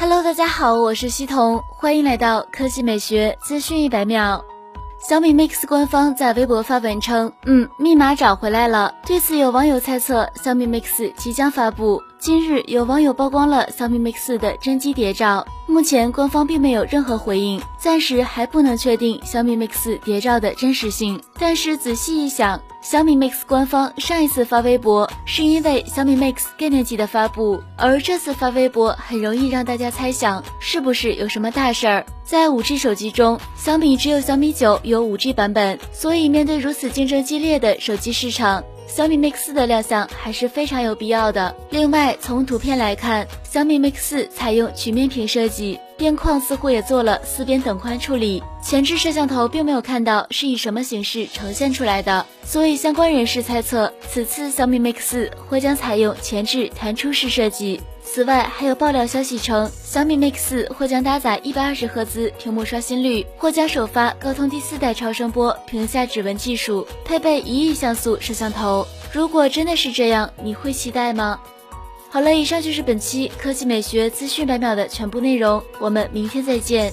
Hello，大家好，我是西彤，欢迎来到科技美学资讯一百秒。小米 Mix 官方在微博发文称，嗯，密码找回来了。对此，有网友猜测小米 Mix 即将发布。近日，有网友曝光了小米 Mix 的真机谍照，目前官方并没有任何回应，暂时还不能确定小米 Mix 谍照的真实性。但是仔细一想，小米 Mix 官方上一次发微博是因为小米 Mix 概念机的发布，而这次发微博很容易让大家猜想是不是有什么大事儿。在 5G 手机中，小米只有小米九有 5G 版本，所以面对如此竞争激烈的手机市场。小米 Mix 四的亮相还是非常有必要的。另外，从图片来看，小米 Mix 四采用曲面屏设计，边框似乎也做了四边等宽处理。前置摄像头并没有看到是以什么形式呈现出来的，所以相关人士猜测，此次小米 Mix 四或将采用前置弹出式设计。此外，还有爆料消息称，小米 Mix 或将搭载一百二十赫兹屏幕刷新率，或将首发高通第四代超声波屏下指纹技术，配备一亿像素摄像头。如果真的是这样，你会期待吗？好了，以上就是本期科技美学资讯百秒的全部内容，我们明天再见。